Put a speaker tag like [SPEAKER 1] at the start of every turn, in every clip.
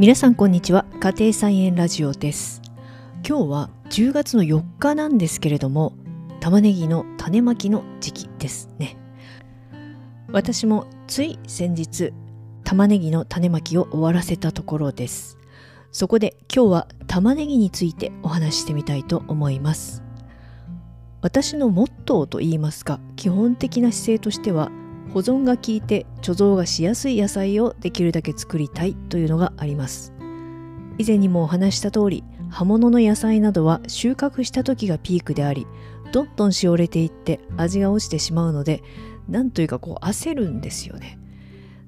[SPEAKER 1] 皆さんこんにちは。家庭菜園ラジオです。今日は10月の4日なんですけれども玉ねぎの種まきの時期ですね。私もつい先日玉ねぎの種まきを終わらせたところです。そこで今日は玉ねぎについてお話ししてみたいと思います。私のモットーといいますか基本的な姿勢としては保存が効いて貯蔵がしやすい野菜をできるだけ作りたいというのがあります。以前にもお話した通り葉物の野菜などは収穫した時がピークでありどんどんしおれていって味が落ちてしまうのでなんというかこう焦るんですよね。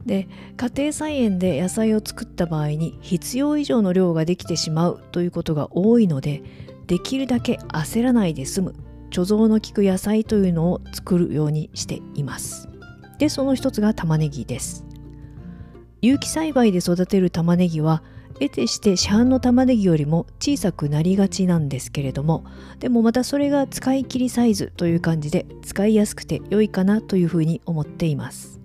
[SPEAKER 1] で家庭菜園で野菜を作った場合に必要以上の量ができてしまうということが多いのでできるだけ焦らないで済む貯蔵の効く野菜というのを作るようにしています。でその一つが玉ねぎです。有機栽培で育てる玉ねぎは得てして市販の玉ねぎよりも小さくなりがちなんですけれどもでもまたそれが使い切りサイズという感じで使いやすくて良いかなというふうに思っています。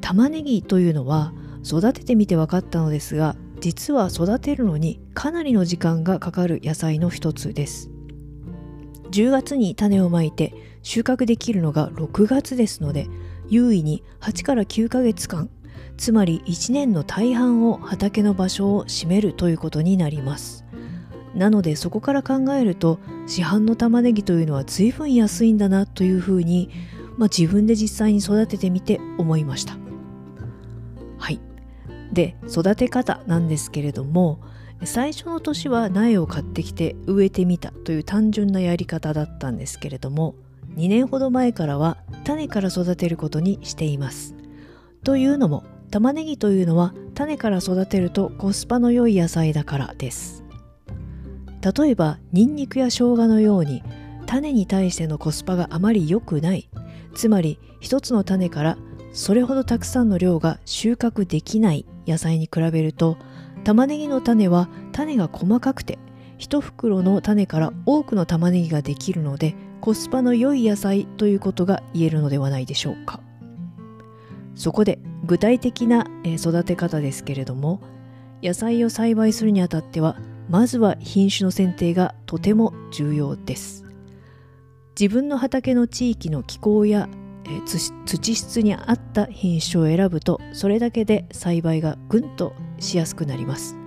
[SPEAKER 1] 玉ねぎというのは育ててみて分かったのですが実は育てるのにかなりの時間がかかる野菜の一つです。10月に種をまいて収穫できるのが6月ですので優位に8から9ヶ月間つまり1年の大半を畑の場所を占めるということになります。なのでそこから考えると市販の玉ねぎというのは随分安いんだなというふうに、まあ、自分で実際に育ててみて思いました。はい。で育て方なんですけれども最初の年は苗を買ってきて植えてみたという単純なやり方だったんですけれども2年ほど前からは種から育てることにしています。というのも玉ねぎというのは種から育てるとコスパの良い野菜だからです。例えばニンニクや生姜のように種に対してのコスパがあまり良くないつまり一つの種からそれほどたくさんの量が収穫できない野菜に比べると玉ねぎの種は種が細かくて1袋の種から多くの玉ねぎができるのでコスパの良い野菜ということが言えるのではないでしょうか。そこで具体的な育て方ですけれども野菜を栽培するにあたってはまずは品種の選定がとても重要です。自分の畑の地域の気候や土質に合った品種を選ぶとそれだけで栽培がぐんとしやすくなります。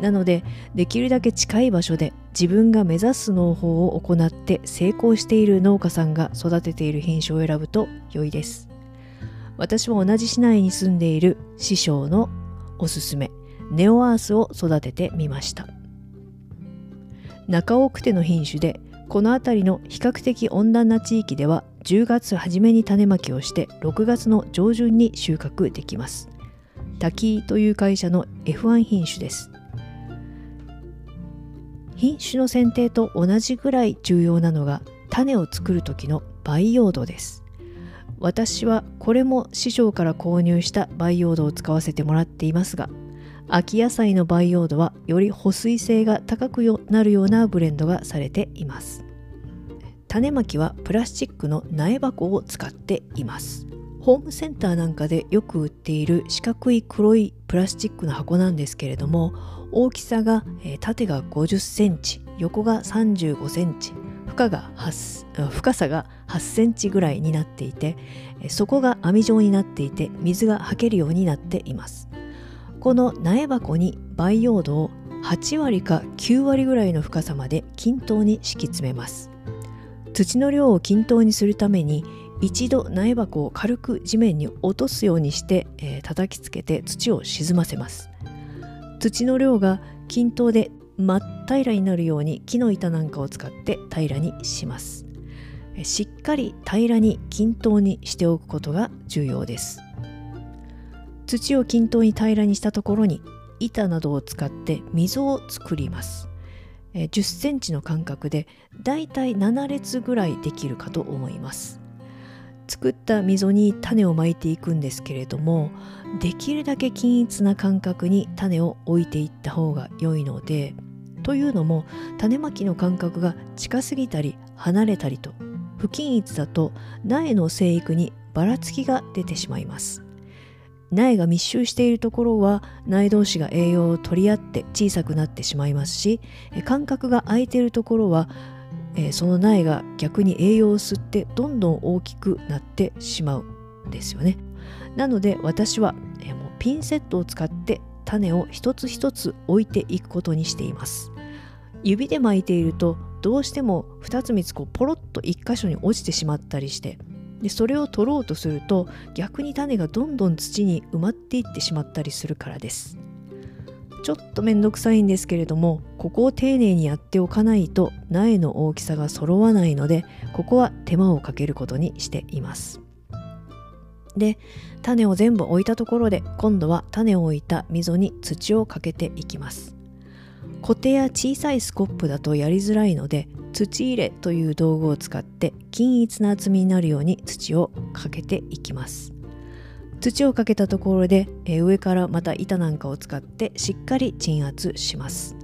[SPEAKER 1] なのでできるだけ近い場所で自分が目指す農法を行って成功している農家さんが育てている品種を選ぶと良いです。私は同じ市内に住んでいる師匠のおすすめネオアースを育ててみました。中奥手の品種でこの辺りの比較的温暖な地域では10月初めに種まきをして6月の上旬に収穫できます。滝という会社の F1 品種です。品種の選定と同じぐらい重要なのが種を作る時の培養土です。私はこれも師匠から購入した培養土を使わせてもらっていますが秋野菜の培養土はより保水性が高くなるようなブレンドがされています。種まきはプラスチックの苗箱を使っています。ホームセンターなんかでよく売っている四角い黒いプラスチックの箱なんですけれども大きさが、えー、縦が50センチ横が35センチ深が深さが8センチぐらいになっていて底が網状になっていて水がはけるようになっています。この苗箱に培養土を8割か9割ぐらいの深さまで均等に敷き詰めます。土の量を均等にするために一度苗箱を軽く地面に落とすようにして、えー、叩きつけて土を沈ませます。土の量が均等で真っ平らになるように木の板なんかを使って平らにします。しっかり平らに均等にしておくことが重要です。土を均等に平らにしたところに板などを使って溝を作ります。10センチの間隔でだいたい7列ぐらいできるかと思います。作った溝に種をまいていくんですけれどもできるだけ均一な間隔に種を置いていった方が良いのでというのも種まきの間隔が近すぎたり離れたりと不均一だと苗の生育にばらつきが出てしまいます。苗が密集しているところは苗同士が栄養を取り合って小さくなってしまいますし間隔が空いているところは、その苗が逆に栄養を吸ってどんどん大きくなってしまうんですよね。なので私は、もうピンセットを使って種を一つ一つ置いていくことにしています。指で巻いているとどうしても2つ3つこうポロッと1箇所に落ちてしまったりしてでそれを取ろうとすると逆に種がどんどん土に埋まっていってしまったりするからです。ちょっとめんどくさいんですけれどもここを丁寧にやっておかないと苗の大きさが揃わないのでここは手間をかけることにしていますで種を全部置いたところで今度は種を置いた溝に土をかけていきますコテや小さいスコップだとやりづらいので土入れという道具を使って均一な厚みになるように土をかけていきます。土をかけたところで、え上からまた板なんかを使ってしっかり鎮圧します。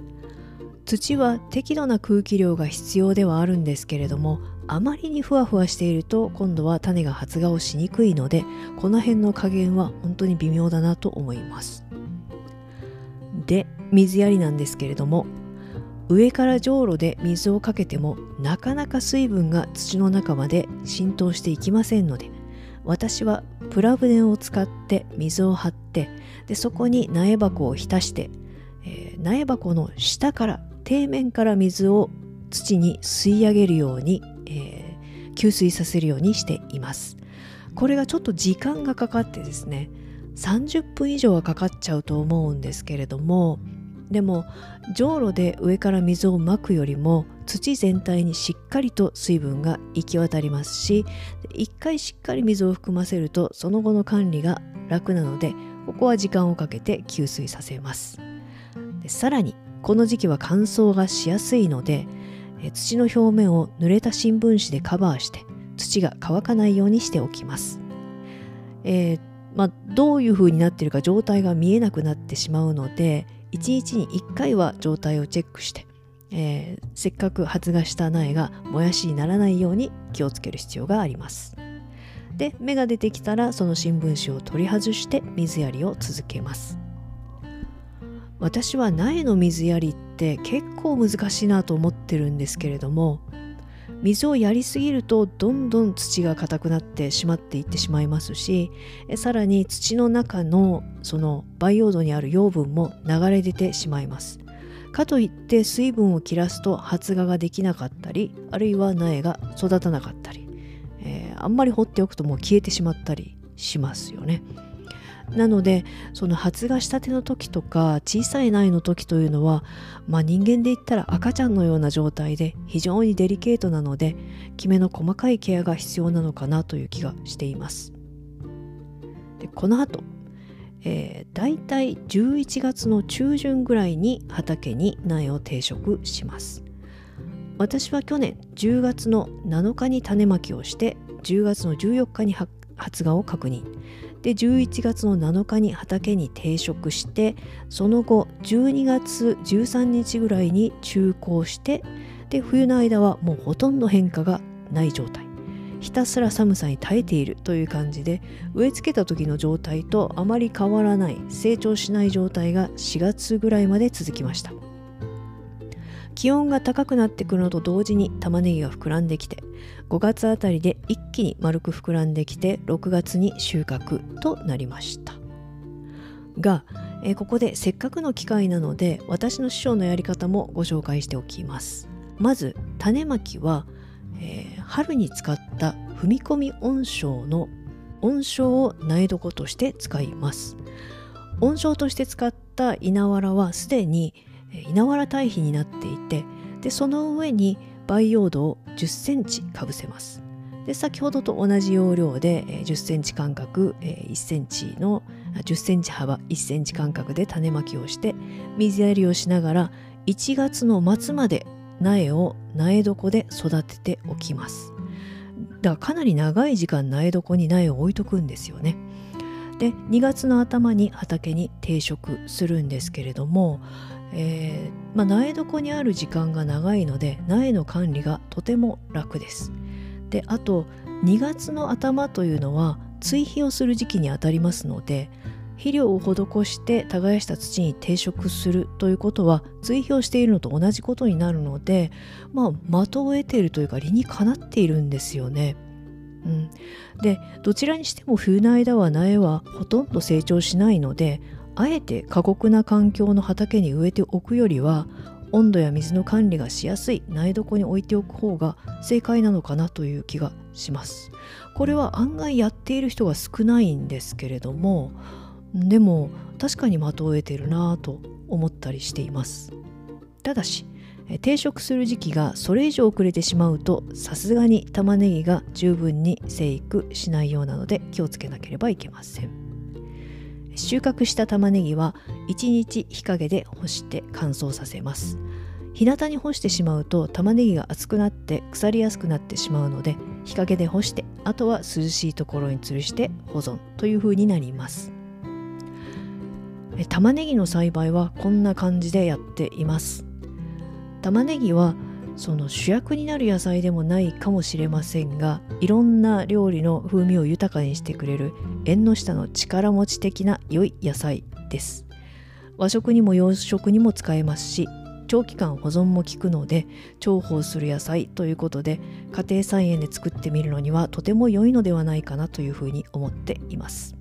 [SPEAKER 1] 土は適度な空気量が必要ではあるんですけれどもあまりにふわふわしていると今度は種が発芽をしにくいのでこの辺の加減は本当に微妙だなと思います。で水やりなんですけれども上からじょうろで水をかけてもなかなか水分が土の中まで浸透していきませんので私はプラ船を使って水を張ってでそこに苗箱を浸して、えー、苗箱の下から底面から水を土に吸い上げるように、えー、給水させるようにしています。これがちょっと時間がかかってですね30分以上はかかっちゃうと思うんですけれどもでもじょうろで上から水をまくよりも土全体にしっかりと水分が行き渡りますし一回しっかり水を含ませるとその後の管理が楽なのでここは時間をかけて給水させます。でさらにこの時期は乾燥がしやすいので土の表面を濡れた新聞紙でカバーして土が乾かないようにしておきます、えー、まあ、どういう風になってるか状態が見えなくなってしまうので1日に1回は状態をチェックして、えー、せっかく発芽した苗がもやしにならないように気をつける必要があります。で芽が出てきたらその新聞紙を取り外して水やりを続けます。私は苗の水やりって結構難しいなと思ってるんですけれども水をやりすぎるとどんどん土が硬くなってしまっていってしまいますしさらに土の中のその培養土にある養分も流れ出てしまいます。かといって水分を切らすと発芽ができなかったりあるいは苗が育たなかったり、えー、あんまり放っておくともう消えてしまったりしますよね。なのでその発芽したての時とか小さい苗の時というのは、まあ、人間で言ったら赤ちゃんのような状態で非常にデリケートなのできめの細かいケアが必要なのかなという気がしています。でこの後、えー、大体11月の中旬ぐらいに畑に苗を定食します。私は去年10月の7日に種まきをして10月の14日に発芽を確認。で11月の7日に畑に定食してその後12月13日ぐらいに中耕してで冬の間はもうほとんど変化がない状態。ひたすら寒さに耐えているという感じで植え付けた時の状態とあまり変わらない成長しない状態が4月ぐらいまで続きました。気温が高くなってくるのと同時に玉ねぎが膨らんできて5月あたりで一気に丸く膨らんできて6月に収穫となりました。が、え、ここでせっかくの機会なので私の師匠のやり方もご紹介しておきます。まず種まきは、えー、春に使った踏み込み温床の温床を苗床として使います。温床として使った稲わらはすでに稲わら堆肥になっていてでその上に培養土を10センチかぶせます。で先ほどと同じ要領で10センチ間隔1センチの10センチ幅1センチ間隔で種まきをして水やりをしながら1月の末まで苗を苗床で育てておきます。だからかなり長い時間苗床に苗を置いとくんですよね。で2月の頭に畑に定食するんですけれどもえー、まあ、苗床にある時間が長いので苗の管理がとても楽です。であと2月の頭というのは追肥をする時期にあたりますので肥料を施して耕した土に定食するということは追肥をしているのと同じことになるのでまあ的を得ているというか理にかなっているんですよね。うん、でどちらにしても冬の間は苗はほとんど成長しないのであえて過酷な環境の畑に植えておくよりは温度や水の管理がしやすい苗床に置いておく方が正解なのかなという気がします。これは案外やっている人が少ないんですけれどもでも確かに的を得てるなぁと思ったりしていますただし定食する時期がそれ以上遅れてしまうとさすがに玉ねぎが十分に生育しないようなので気をつけなければいけません収穫した玉ねぎは1日日陰で干して乾燥させます。日向に干してしまうと玉ねぎが熱くなって腐りやすくなってしまうので日陰で干してあとは涼しいところに吊るして保存という風になります。玉ねぎの栽培はこんな感じでやっています。玉ねぎはその主役になる野菜でもないかもしれませんがいろんな料理の風味を豊かにしてくれる縁の下の力持ち的な良い野菜です。和食にも洋食にも使えますし長期間保存も効くので重宝する野菜ということで家庭菜園で作ってみるのにはとても良いのではないかなというふうに思っています。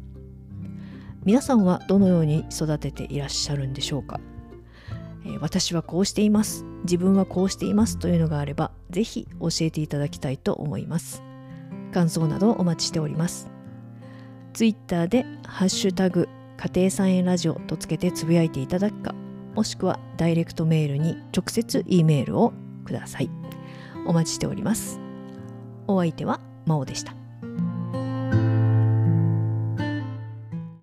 [SPEAKER 1] 皆さんはどのように育てていらっしゃるんでしょうか、え、私はこうしています自分はこうしていますというのがあればぜひ教えていただきたいと思います感想などお待ちしております Twitter でハッシュタグ家庭菜園ラジオとつけてつぶやいていただくかもしくはダイレクトメールに直接 E メールをください。お待ちしております。お相手は真央でした。